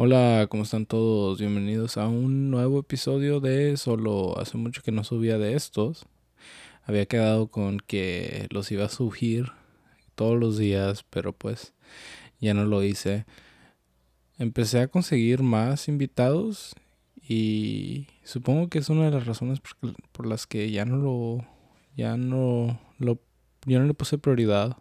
Hola, ¿cómo están todos? Bienvenidos a un nuevo episodio de Solo. Hace mucho que no subía de estos. Había quedado con que los iba a subir todos los días, pero pues ya no lo hice. Empecé a conseguir más invitados y supongo que es una de las razones por, las que ya no lo ya no lo no le puse prioridad.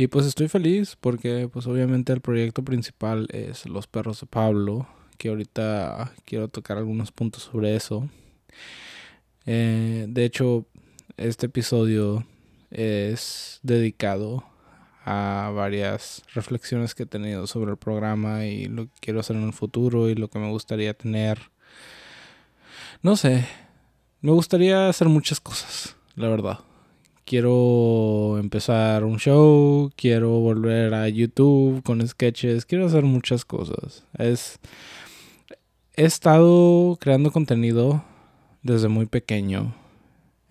Y pues estoy feliz porque pues obviamente el proyecto principal es Los Perros de Pablo, que ahorita quiero tocar algunos puntos sobre eso. Eh, de hecho, este episodio es dedicado a varias reflexiones que he tenido sobre el programa y lo que quiero hacer en el futuro y lo que me gustaría tener. No sé, me gustaría hacer muchas cosas, la verdad quiero empezar un show, quiero volver a YouTube con sketches, quiero hacer muchas cosas. Es he estado creando contenido desde muy pequeño.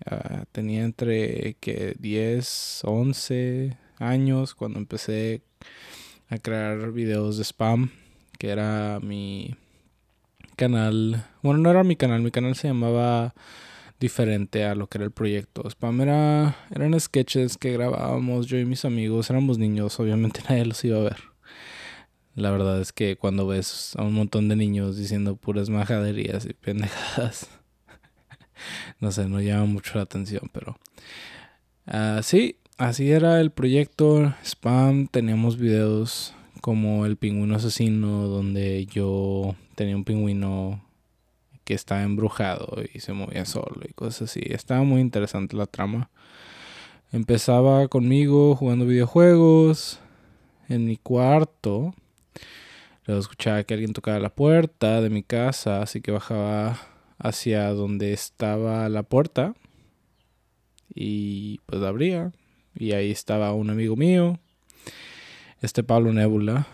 Uh, tenía entre que 10, 11 años cuando empecé a crear videos de spam, que era mi canal. Bueno, no era mi canal, mi canal se llamaba diferente a lo que era el proyecto. Spam era, eran sketches que grabábamos yo y mis amigos, éramos niños, obviamente nadie los iba a ver. La verdad es que cuando ves a un montón de niños diciendo puras majaderías y pendejadas, no sé, no llama mucho la atención, pero uh, sí, así era el proyecto Spam. Teníamos videos como el pingüino asesino, donde yo tenía un pingüino que estaba embrujado y se movía solo y cosas así. Estaba muy interesante la trama. Empezaba conmigo jugando videojuegos en mi cuarto. Luego escuchaba que alguien tocaba la puerta de mi casa, así que bajaba hacia donde estaba la puerta y pues abría y ahí estaba un amigo mío, este Pablo Nebula,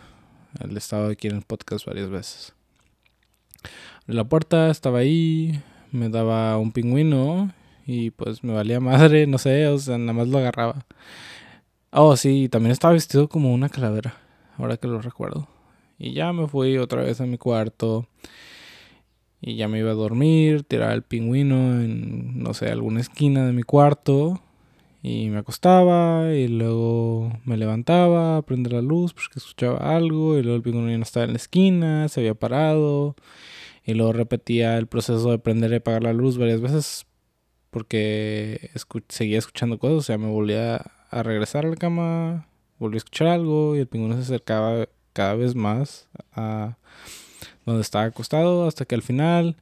él estaba aquí en el podcast varias veces la puerta, estaba ahí, me daba un pingüino y pues me valía madre, no sé, o sea, nada más lo agarraba. Oh, sí, también estaba vestido como una calavera, ahora que lo recuerdo. Y ya me fui otra vez a mi cuarto y ya me iba a dormir, tiraba el pingüino en, no sé, alguna esquina de mi cuarto y me acostaba y luego me levantaba a la luz porque escuchaba algo y luego el pingüino ya no estaba en la esquina, se había parado y luego repetía el proceso de prender y apagar la luz varias veces porque seguía escuchando cosas, o sea, me volvía a regresar a la cama, volví a escuchar algo y el pingüino se acercaba cada vez más a donde estaba acostado hasta que al final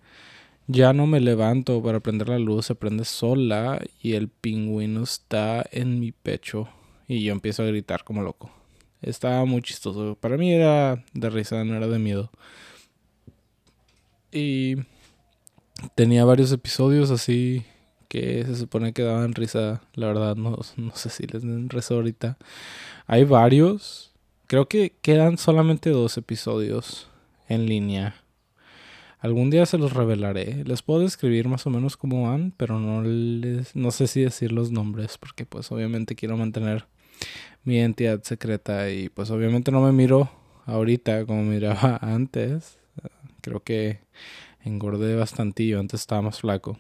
ya no me levanto para prender la luz, se prende sola y el pingüino está en mi pecho y yo empiezo a gritar como loco. Estaba muy chistoso. Para mí era de risa, no era de miedo. Y tenía varios episodios así que se supone que daban risa. La verdad, no, no sé si les den risa ahorita. Hay varios. Creo que quedan solamente dos episodios en línea. Algún día se los revelaré. Les puedo describir más o menos cómo van, pero no les, no sé si decir los nombres, porque pues obviamente quiero mantener mi identidad secreta y pues obviamente no me miro ahorita como miraba antes. Creo que engordé bastantillo, antes estaba más flaco.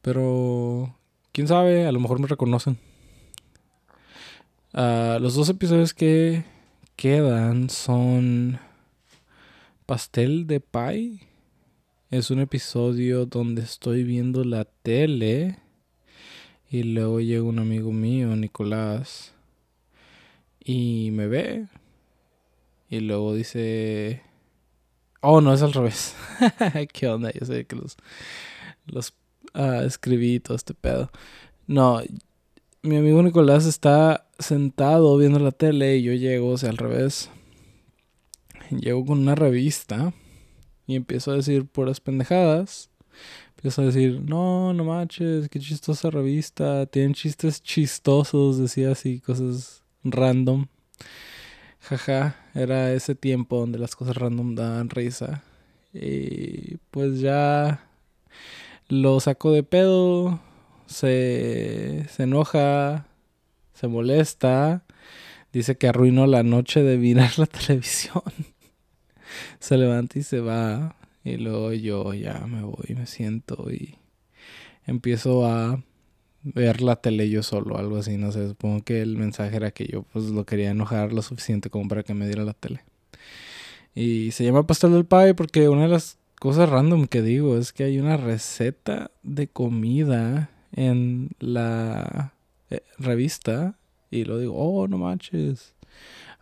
Pero, quién sabe, a lo mejor me reconocen. Ah, los dos episodios que quedan son Pastel de Pie. Es un episodio donde estoy viendo la tele y luego llega un amigo mío, Nicolás, y me ve. Y luego dice, Oh, no, es al revés. ¿Qué onda? Yo sé que los, los uh, escribí todo este pedo. No, mi amigo Nicolás está sentado viendo la tele y yo llego, o sea, al revés. Llego con una revista y empiezo a decir puras pendejadas. Empiezo a decir, no, no manches, qué chistosa revista. Tienen chistes chistosos, decía así, cosas random. Era ese tiempo donde las cosas random daban risa. Y pues ya lo saco de pedo, se, se enoja, se molesta, Dice que arruinó la noche de mirar la televisión. se levanta y se va. Y luego yo ya me voy, me siento y empiezo a ver la tele yo solo, algo así, no sé, supongo que el mensaje era que yo pues lo quería enojar lo suficiente como para que me diera la tele. Y se llama pastel del pie porque una de las cosas random que digo es que hay una receta de comida en la eh, revista y lo digo, oh, no manches.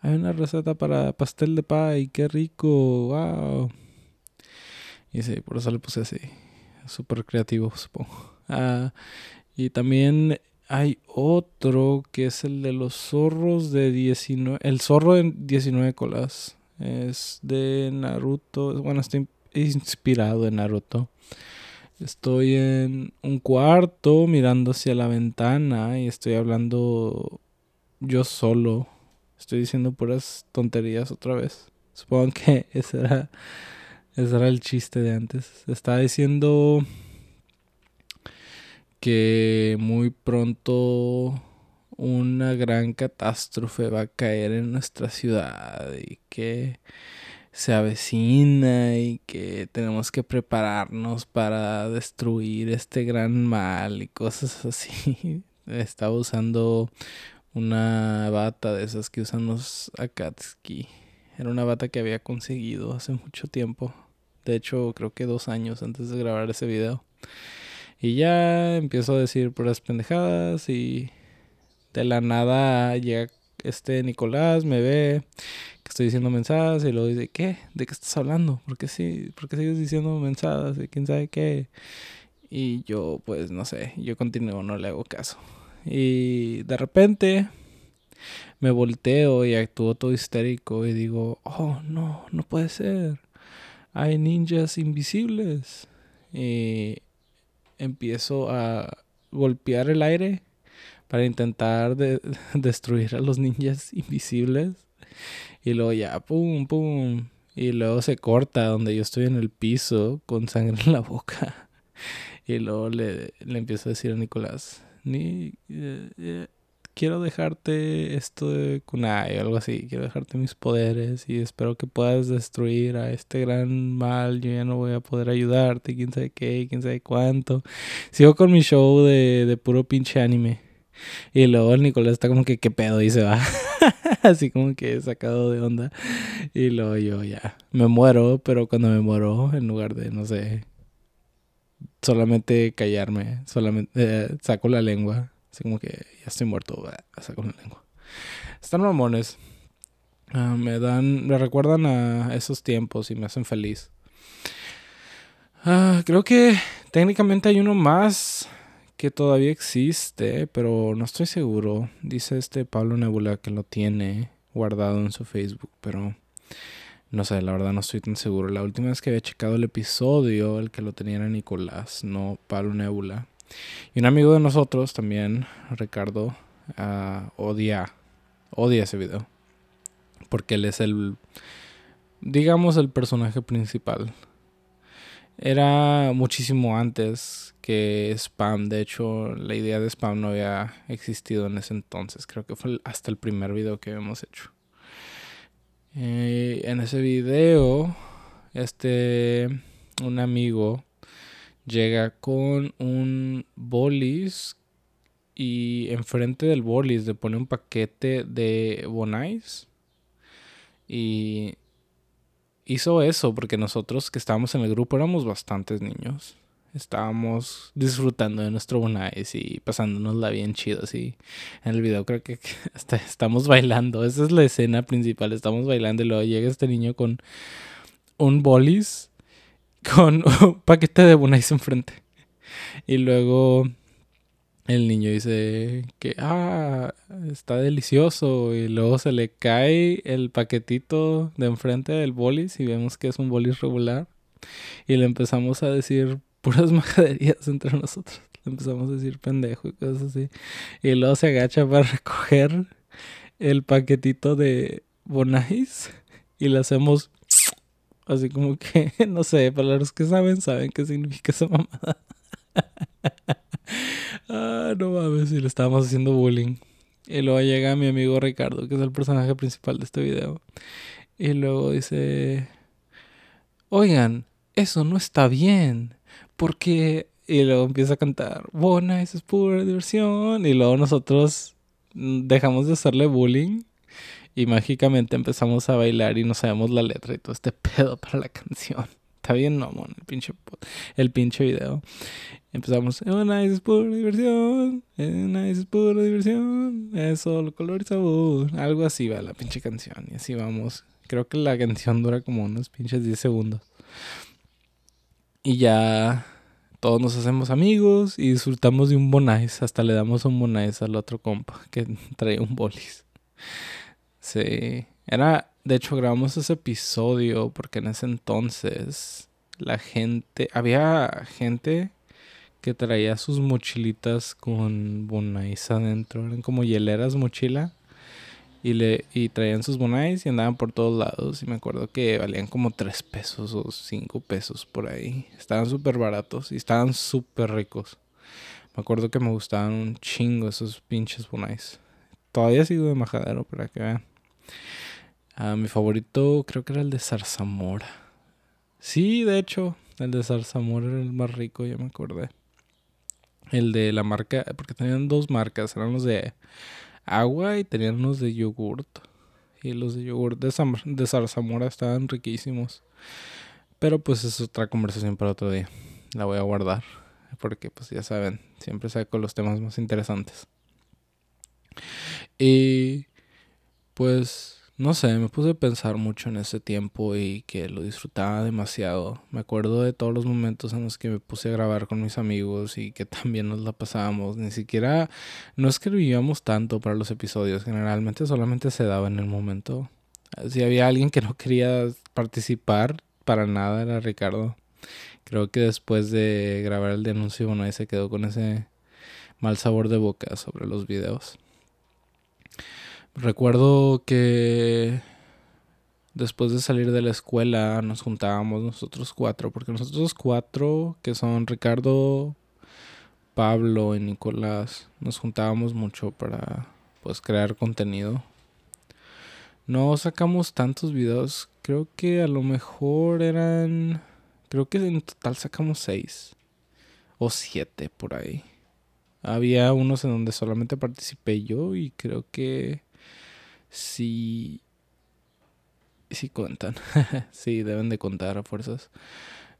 Hay una receta para pastel de pie, qué rico, wow. Y sí, por eso le puse así. Súper creativo, supongo. Ah, y también hay otro que es el de los zorros de 19. El zorro de 19 colas. Es de Naruto. Bueno, está inspirado en Naruto. Estoy en un cuarto mirando hacia la ventana y estoy hablando yo solo. Estoy diciendo puras tonterías otra vez. Supongo que ese era ese era el chiste de antes. Estaba diciendo que muy pronto una gran catástrofe va a caer en nuestra ciudad y que se avecina y que tenemos que prepararnos para destruir este gran mal y cosas así. Estaba usando una bata de esas que usan los Akatsuki. Era una bata que había conseguido hace mucho tiempo. De hecho, creo que dos años antes de grabar ese video. Y ya empiezo a decir puras pendejadas y de la nada llega este Nicolás, me ve que estoy diciendo mensajes y luego dice, ¿qué? ¿De qué estás hablando? ¿Por qué, sí? ¿Por qué sigues diciendo mensajes? ¿De quién sabe qué? Y yo, pues, no sé, yo continúo, no le hago caso. Y de repente me volteo y actúo todo histérico y digo, oh, no, no puede ser hay ninjas invisibles. Y empiezo a golpear el aire para intentar destruir a los ninjas invisibles. Y luego ya, pum, pum. Y luego se corta donde yo estoy en el piso con sangre en la boca. Y luego le, le empiezo a decir a Nicolás, Ni, eh, eh, quiero dejarte esto de kunai o algo así, quiero dejarte mis poderes y espero que puedas destruir a este gran mal, yo ya no voy a poder ayudarte, quién sabe qué, quién sabe cuánto. Sigo con mi show de, de puro pinche anime. Y luego el Nicolás está como que qué pedo y se va. Así como que sacado de onda. Y luego yo ya me muero, pero cuando me muero, en lugar de, no sé, solamente callarme, solamente eh, saco la lengua Así como que ya estoy muerto, saco la lengua. Están mamones. Ah, me dan, me recuerdan a esos tiempos y me hacen feliz. Ah, creo que técnicamente hay uno más que todavía existe, pero no estoy seguro. Dice este Pablo Nebula que lo tiene guardado en su Facebook, pero no sé, la verdad no estoy tan seguro. La última vez que había checado el episodio, el que lo tenía era Nicolás, no Pablo Nebula. Y un amigo de nosotros también, Ricardo, uh, odia, odia ese video. Porque él es el, digamos, el personaje principal. Era muchísimo antes que Spam. De hecho, la idea de Spam no había existido en ese entonces. Creo que fue hasta el primer video que hemos hecho. Eh, en ese video, este, un amigo llega con un bolis y enfrente del bolis le pone un paquete de bonais y hizo eso porque nosotros que estábamos en el grupo éramos bastantes niños. Estábamos disfrutando de nuestro bonais y pasándonosla bien chido así. En el video creo que estamos bailando. Esa es la escena principal. Estamos bailando y luego llega este niño con un bolis con un paquete de Bonais enfrente. Y luego el niño dice que, ah, está delicioso. Y luego se le cae el paquetito de enfrente del bolis y vemos que es un bolis regular. Y le empezamos a decir puras majaderías entre nosotros. Le empezamos a decir pendejo y cosas así. Y luego se agacha para recoger el paquetito de Bonais y le hacemos Así como que, no sé, para los que saben, saben qué significa esa mamada. ah, no mames, si le estábamos haciendo bullying. Y luego llega mi amigo Ricardo, que es el personaje principal de este video. Y luego dice, oigan, eso no está bien. Porque... Y luego empieza a cantar, Bona, eso es pura diversión. Y luego nosotros dejamos de hacerle bullying. Y mágicamente empezamos a bailar y no sabemos la letra y todo este pedo para la canción. Está bien, no, el pinche, el pinche video. Empezamos, una es pura diversión, una es pura diversión, es solo color y sabor. Algo así va la pinche canción. Y así vamos. Creo que la canción dura como unos pinches 10 segundos. Y ya todos nos hacemos amigos y disfrutamos de un bonais. Hasta le damos un bonais al otro compa que trae un bolis. Sí. Era, de hecho, grabamos ese episodio porque en ese entonces la gente, había gente que traía sus mochilitas con bonais adentro. Eran como hieleras mochila. Y, le, y traían sus bonais y andaban por todos lados. Y me acuerdo que valían como 3 pesos o 5 pesos por ahí. Estaban súper baratos y estaban súper ricos. Me acuerdo que me gustaban un chingo esos pinches bonais. Todavía sigo de majadero para que vean. Ah, mi favorito creo que era el de zarzamora. Sí, de hecho, el de zarzamora era el más rico, ya me acordé. El de la marca, porque tenían dos marcas, eran los de agua y tenían unos de yogurt. Y los de yogurt de, de zarzamora estaban riquísimos. Pero pues es otra conversación para otro día. La voy a guardar. Porque pues ya saben, siempre saco los temas más interesantes. Y pues no sé, me puse a pensar mucho en ese tiempo y que lo disfrutaba demasiado. Me acuerdo de todos los momentos en los que me puse a grabar con mis amigos y que también nos la pasábamos. Ni siquiera, no escribíamos tanto para los episodios, generalmente solamente se daba en el momento. Si había alguien que no quería participar, para nada era Ricardo. Creo que después de grabar el denuncio, bueno, ahí se quedó con ese mal sabor de boca sobre los videos. Recuerdo que después de salir de la escuela nos juntábamos nosotros cuatro, porque nosotros cuatro, que son Ricardo, Pablo y Nicolás, nos juntábamos mucho para pues crear contenido. No sacamos tantos videos, creo que a lo mejor eran, creo que en total sacamos seis o siete por ahí. Había unos en donde solamente participé yo y creo que sí, sí cuentan. sí, deben de contar a fuerzas.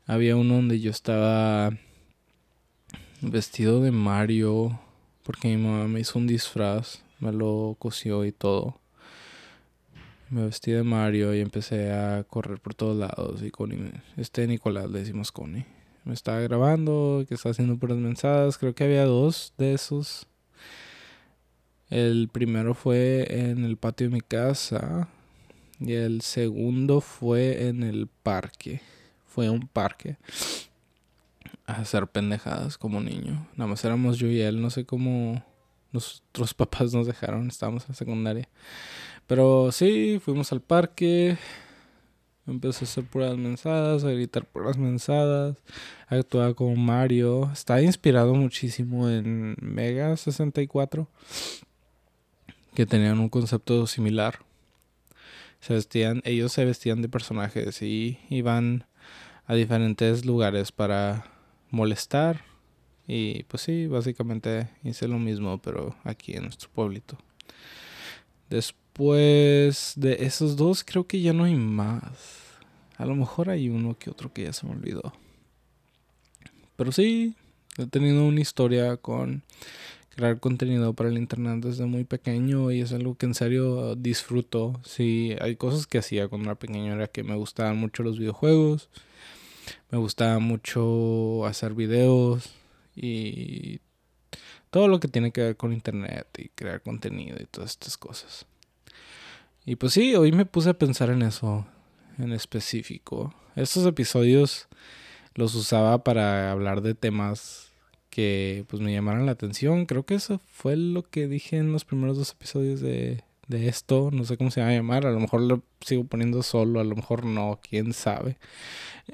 Había uno donde yo estaba vestido de Mario porque mi mamá me hizo un disfraz, me lo cosió y todo. Me vestí de Mario y empecé a correr por todos lados y con este Nicolás le decimos Connie. Me estaba grabando, que estaba haciendo puras mensadas, creo que había dos de esos el primero fue en el patio de mi casa y el segundo fue en el parque. Fue un parque a hacer pendejadas como niño. Nada más éramos yo y él, no sé cómo nuestros papás nos dejaron, estábamos en secundaria. Pero sí, fuimos al parque, empecé a hacer puras mensadas, a gritar puras mensadas, actuaba como Mario. Estaba inspirado muchísimo en Mega 64 que tenían un concepto similar. Se vestían, ellos se vestían de personajes y iban a diferentes lugares para molestar. Y pues sí, básicamente hice lo mismo, pero aquí en nuestro pueblito. Después de esos dos, creo que ya no hay más. A lo mejor hay uno que otro que ya se me olvidó. Pero sí, he tenido una historia con crear contenido para el internet desde muy pequeño y es algo que en serio disfruto. Sí, hay cosas que hacía cuando era pequeño, era que me gustaban mucho los videojuegos, me gustaba mucho hacer videos y todo lo que tiene que ver con internet y crear contenido y todas estas cosas. Y pues sí, hoy me puse a pensar en eso en específico. Estos episodios los usaba para hablar de temas que pues me llamaron la atención. Creo que eso fue lo que dije en los primeros dos episodios de, de esto. No sé cómo se va a llamar. A lo mejor lo sigo poniendo solo, a lo mejor no, quién sabe.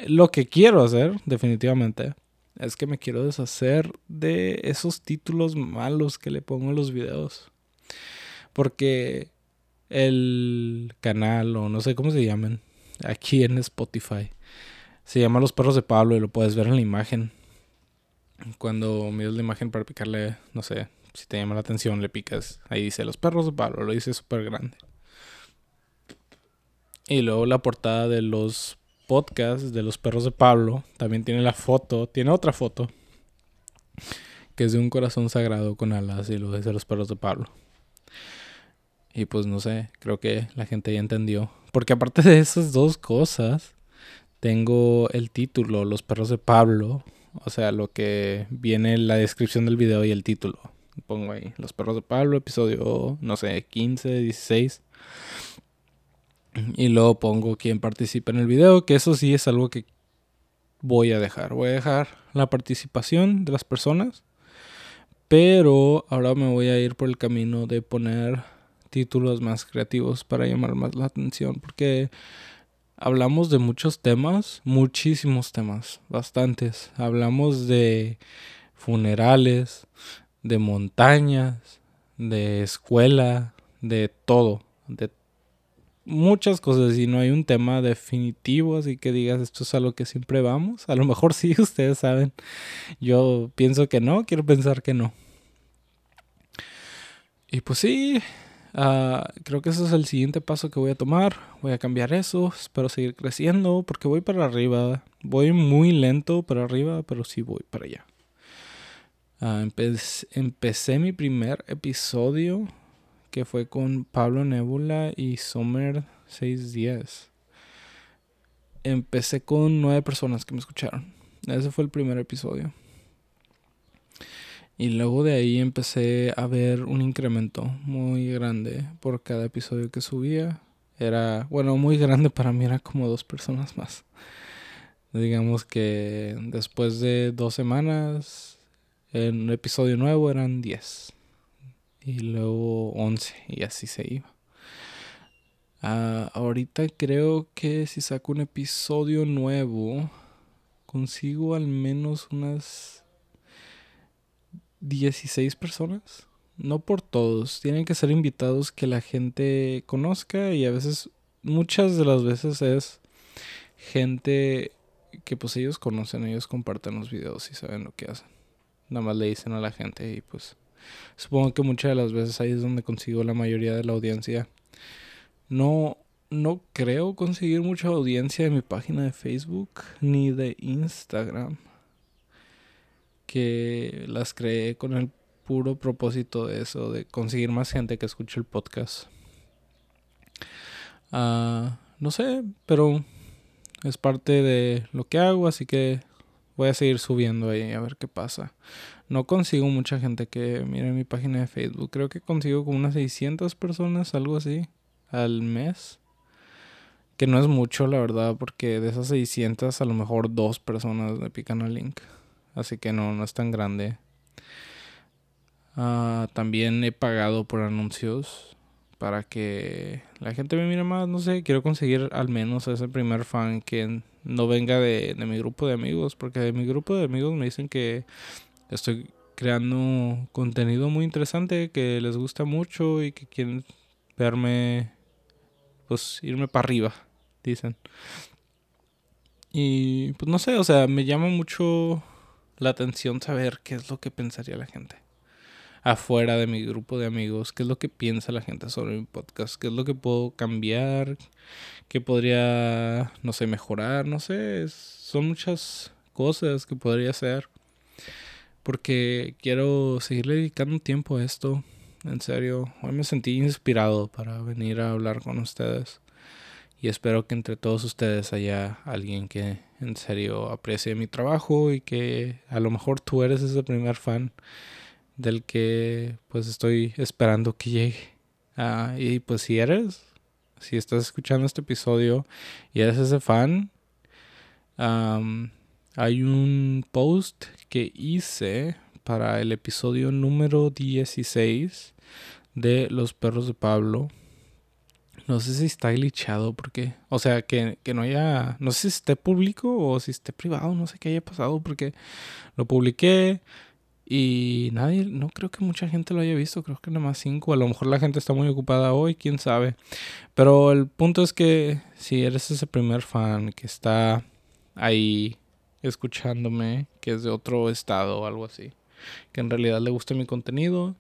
Lo que quiero hacer, definitivamente, es que me quiero deshacer de esos títulos malos que le pongo en los videos. Porque el canal, o no sé cómo se llaman, aquí en Spotify, se llama Los Perros de Pablo y lo puedes ver en la imagen. Cuando miras la imagen para picarle, no sé, si te llama la atención, le picas. Ahí dice Los Perros de Pablo, lo dice súper grande. Y luego la portada de los podcasts de Los Perros de Pablo también tiene la foto, tiene otra foto, que es de un corazón sagrado con alas y lo dice Los Perros de Pablo. Y pues no sé, creo que la gente ya entendió. Porque aparte de esas dos cosas, tengo el título, Los perros de Pablo. O sea, lo que viene en la descripción del video y el título. Pongo ahí, Los perros de Pablo, episodio, no sé, 15, 16. Y luego pongo quién participa en el video, que eso sí es algo que voy a dejar. Voy a dejar la participación de las personas. Pero ahora me voy a ir por el camino de poner títulos más creativos para llamar más la atención. Porque hablamos de muchos temas, muchísimos temas, bastantes. Hablamos de funerales, de montañas, de escuela, de todo, de muchas cosas y no hay un tema definitivo, así que digas esto es a lo que siempre vamos. A lo mejor sí, ustedes saben. Yo pienso que no, quiero pensar que no. Y pues sí, Ah, creo que ese es el siguiente paso que voy a tomar. Voy a cambiar eso. Espero seguir creciendo porque voy para arriba. Voy muy lento para arriba, pero sí voy para allá. Ah, empecé mi primer episodio que fue con Pablo Nebula y Summer 610. Empecé con nueve personas que me escucharon. Ese fue el primer episodio. Y luego de ahí empecé a ver un incremento muy grande por cada episodio que subía. Era, bueno, muy grande para mí, era como dos personas más. Digamos que después de dos semanas, en un episodio nuevo eran diez. Y luego once, y así se iba. Ah, ahorita creo que si saco un episodio nuevo, consigo al menos unas 16 personas. No por todos. Tienen que ser invitados que la gente conozca y a veces, muchas de las veces es gente que pues ellos conocen, ellos comparten los videos y saben lo que hacen. Nada más le dicen a la gente y pues supongo que muchas de las veces ahí es donde consigo la mayoría de la audiencia. No, no creo conseguir mucha audiencia de mi página de Facebook ni de Instagram que las creé con el puro propósito de eso, de conseguir más gente que escuche el podcast. Ah, no sé, pero es parte de lo que hago, así que voy a seguir subiendo ahí a ver qué pasa. No consigo mucha gente que mire mi página de Facebook. Creo que consigo como unas 600 personas, algo así, al mes. Que no es mucho, la verdad, porque de esas 600 a lo mejor dos personas me pican al link así que no, no es tan grande. Ah, también he pagado por anuncios para que la gente me mire más. No sé, quiero conseguir al menos ese primer fan que no venga de, de mi grupo de amigos, porque de mi grupo de amigos me dicen que estoy creando contenido muy interesante, que les gusta mucho y que quieren verme, pues irme para arriba, dicen. Y pues no sé, o sea, me llama mucho la atención saber qué es lo que pensaría la gente. Afuera de mi grupo de amigos, qué es lo que piensa la gente sobre mi podcast, qué es lo que puedo cambiar, qué podría, no sé, mejorar, no sé, son muchas cosas que podría hacer. Porque quiero seguir dedicando tiempo a esto. En serio, hoy me sentí inspirado para venir a hablar con ustedes. Y espero que entre todos ustedes haya alguien que en serio aprecie mi trabajo y que a lo mejor tú eres ese primer fan del que pues estoy esperando que llegue. Ah, y pues si eres, si estás escuchando este episodio y eres ese fan, hay un post que hice para el episodio número 16 de Los Perros de Pablo no sé si está glitchado porque, o sea, que, no haya, no sé si esté público o si esté privado, no sé qué haya pasado porque lo publiqué Y nadie, no creo que mucha gente lo haya visto, creo que nada más cinco. A lo mejor la gente está muy ocupada hoy, quién sabe. Pero el punto es que si eres ese primer fan que está ahí escuchándome, que es de otro estado o algo así, que en realidad le guste mi contenido,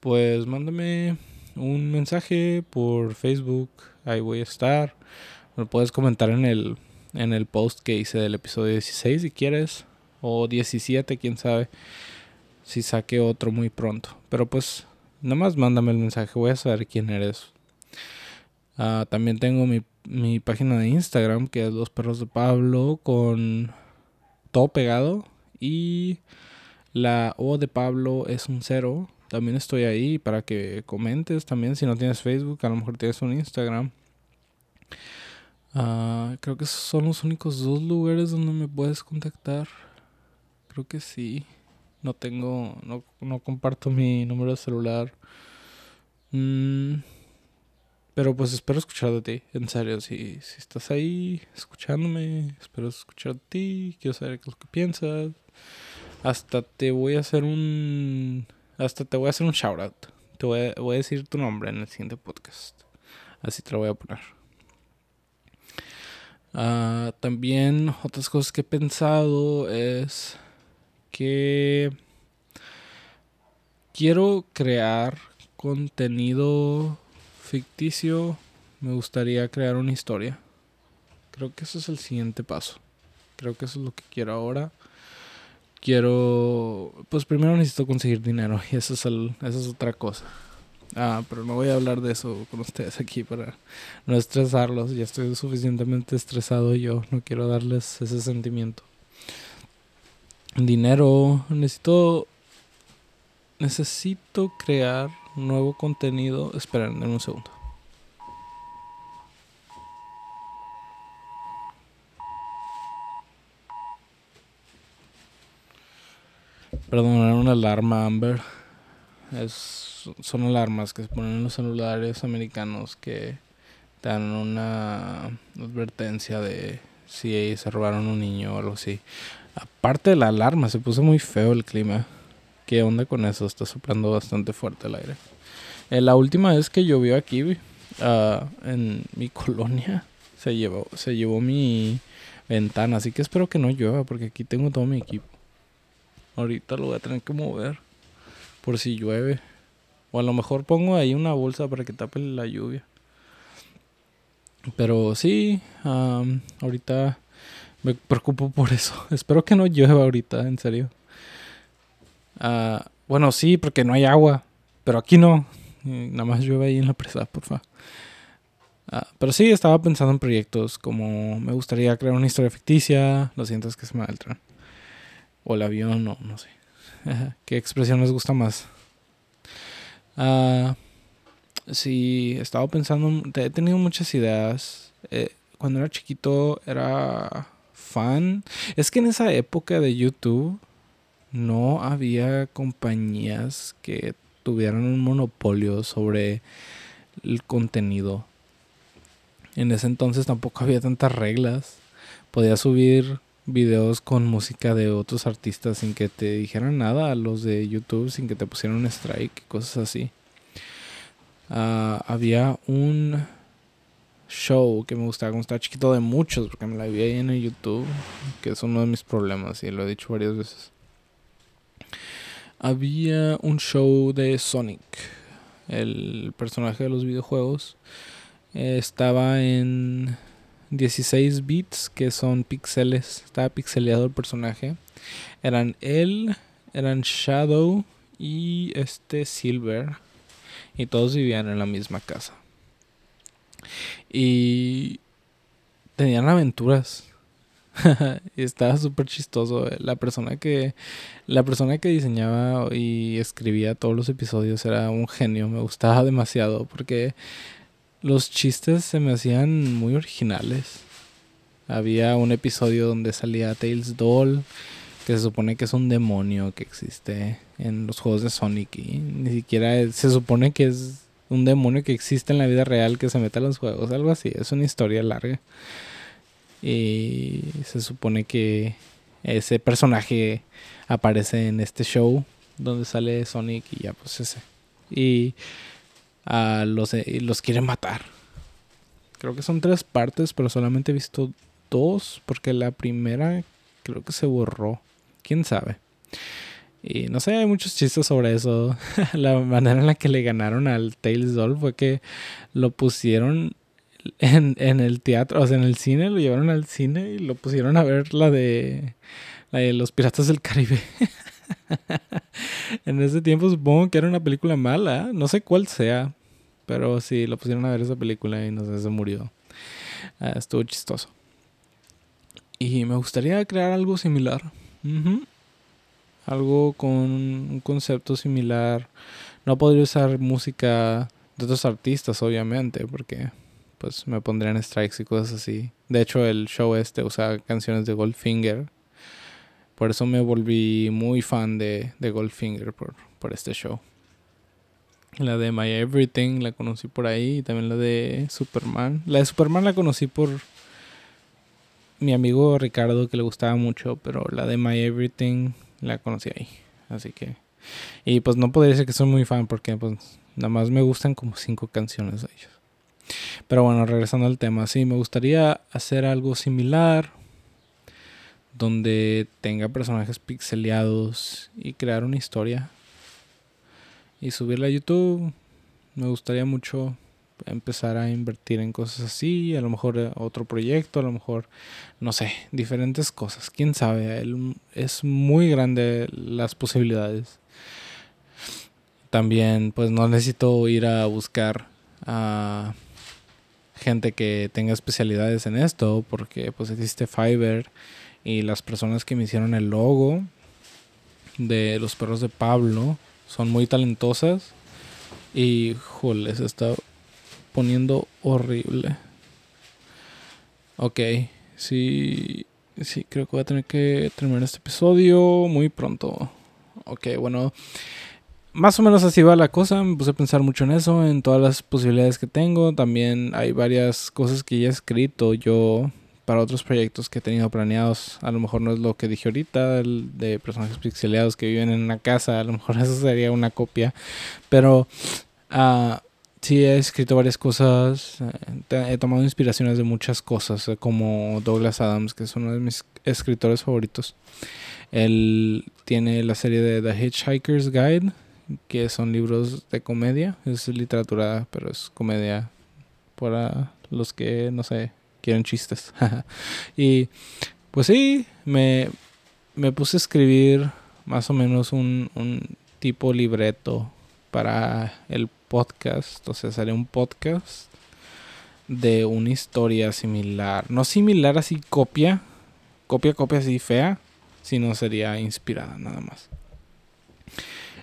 pues mándame un mensaje por Facebook, ahí voy a estar. Me puedes comentar en el, en el post que hice del episodio 16 si quieres, o 17, quién sabe, si saque otro muy pronto. Pero pues, nada más mándame el mensaje, voy a saber quién eres. Ah, también tengo mi, mi página de Instagram, que es Los Perros de Pablo, con todo pegado. Y la O de Pablo es un cero. También estoy ahí para que comentes también. Si no tienes Facebook, a lo mejor tienes un Instagram. Ah, creo que esos son los únicos dos lugares donde me puedes contactar. Creo que sí. No tengo, no, no comparto mi número de celular. Mm, pero pues espero escuchar de ti. En serio, si, si estás ahí escuchándome, espero escuchar de ti. Quiero saber qué es lo que piensas. Hasta te voy a hacer un hasta te voy a hacer un shout out. Te voy a, voy a decir tu nombre en el siguiente podcast. Así te lo voy a poner. Ah, también otras cosas que he pensado es que quiero crear contenido ficticio. Me gustaría crear una historia. Creo que eso es el siguiente paso. Creo que eso es lo que quiero ahora quiero, pues primero necesito conseguir dinero y eso es, el, eso es otra cosa. Ah, pero no voy a hablar de eso con ustedes aquí para no estresarlos. Ya estoy suficientemente estresado yo. No quiero darles ese sentimiento. Dinero. Necesito. Necesito crear nuevo contenido. Esperen, en un segundo. Perdón, era una alarma Amber. Es, son alarmas que se ponen en los celulares americanos que dan una advertencia de si se robaron un niño o algo así. Aparte de la alarma, se puso muy feo el clima. ¿Qué onda con eso? Está soplando bastante fuerte el aire. Eh, la última vez que llovió aquí, uh, en mi colonia, se llevó, se llevó mi ventana. Así que espero que no llueva porque aquí tengo todo mi equipo. Ahorita lo voy a tener que mover por si llueve. O a lo mejor pongo ahí una bolsa para que tape la lluvia. Pero sí, ahorita me preocupo por eso. Espero que no llueva ahorita, en serio. Ah, bueno, sí, porque no hay agua. Pero aquí no. Nada más llueve ahí en la presa, porfa. Ah, pero sí, estaba pensando en proyectos como me gustaría crear una historia ficticia. Lo siento, es que se me da el tren. O el avión, no, no sé. ¿Qué expresión les gusta más? Uh, sí, he estado pensando, he tenido muchas ideas. Eh, cuando era chiquito era fan. Es que en esa época de YouTube no había compañías que tuvieran un monopolio sobre el contenido. En ese entonces tampoco había tantas reglas. Podía subir videos con música de otros artistas sin que te dijeran nada a los de YouTube, sin que te pusieran un strike, cosas así. Ah, había un show que me gustaba cuando estaba chiquito de muchos, porque me la vi ahí en el YouTube, que es uno de mis problemas y lo he dicho varias veces. Había un show de Sonic, el personaje de los videojuegos. estaba en 16 bits que son píxeles. Estaba pixeleado el personaje. Eran él, eran Shadow y este Silver. Y todos vivían en la misma casa. Y tenían aventuras. estaba súper chistoso. La persona que. La persona que diseñaba y escribía todos los episodios era un genio. Me gustaba demasiado. Porque los chistes se me hacían muy originales. Había un episodio donde salía Tails Doll, que se supone que es un demonio que existe en los juegos de Sonic y ni siquiera se supone que es un demonio que existe en la vida real que se mete a los juegos, algo así, es una historia larga. Y se supone que ese personaje aparece en este show donde sale Sonic y ya pues ese. Y a los, los quieren matar. Creo que son tres partes, pero solamente he visto dos, porque la primera creo que se borró. ¿Quién sabe? Y no sé, hay muchos chistes sobre eso. la manera en la que le ganaron al Tails Doll fue que lo pusieron en, en, el teatro, o sea, en el cine, lo llevaron al cine y lo pusieron a ver la de, la de los Piratas del Caribe. en ese tiempo supongo que era una película mala, no sé cuál sea, pero sí, lo pusieron a ver esa película y no sé, se murió. Ah, estuvo chistoso. Y me gustaría crear algo similar. Algo con un concepto similar. No podría usar música de otros artistas, obviamente, porque pues me pondrían strikes y cosas así. De hecho, el show este usa canciones de Goldfinger. Por eso me volví muy fan de, de Goldfinger por, por este show. La de My Everything la conocí por ahí. Y también la de Superman. La de Superman la conocí por mi amigo Ricardo que le gustaba mucho. Pero la de My Everything la conocí ahí. Así que... Y pues no podría decir que soy muy fan porque pues nada más me gustan como cinco canciones de ellos. Pero bueno, regresando al tema, sí, me gustaría hacer algo similar donde tenga personajes pixeleados y crear una historia y subirla a YouTube. Me gustaría mucho empezar a invertir en cosas así, a lo mejor eh, otro proyecto, a lo mejor, no sé, diferentes cosas, quién sabe, es muy grande las posibilidades. También pues no necesito ir a buscar a gente que tenga especialidades en esto, porque pues existe Fiverr y las personas que me hicieron el logo de los perros de Pablo son muy talentosas y joder, se está poniendo horrible. Ok, sí, sí, creo que voy a tener que terminar este episodio muy pronto. Ok, bueno, más o menos así va la cosa. Me puse a pensar mucho en eso, en todas las posibilidades que tengo. También hay varias cosas que ya he escrito yo para otros proyectos que he tenido planeados. A lo mejor no es lo que dije ahorita, el de personajes pixeleados que viven en una casa. A lo mejor eso sería una copia. Pero uh, sí he escrito varias cosas. Eh, he tomado inspiraciones de muchas cosas, eh, como Douglas Adams, que es uno de mis escritores favoritos. Él tiene la serie de The Hitchhiker's Guide que son libros de comedia. Es literatura, pero es comedia para los que, no sé, quieren chistes. y pues sí, me, me puse a escribir más o menos un, un tipo libreto para el podcast. Sea, sale un podcast de una historia similar. No similar así copia, copia, copia así fea, sino sería inspirada nada más.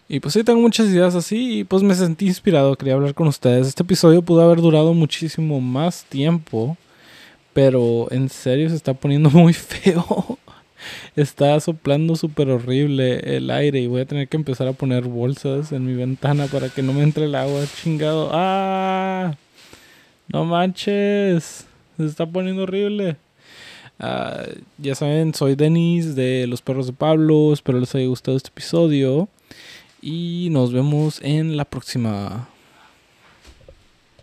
Y pues sí, tengo muchas ideas así y pues me sentí inspirado, quería hablar con ustedes. Este episodio pudo haber durado muchísimo más tiempo, pero en serio se está poniendo muy feo. Está soplando súper horrible el aire y voy a tener que empezar a poner bolsas en mi ventana para que no me entre el agua, chingado. ¡Ah! No manches, se está poniendo horrible. Ah, ya saben, soy Denis de Los Perros de Pablo. Espero les haya gustado este episodio. Y nos vemos en la próxima.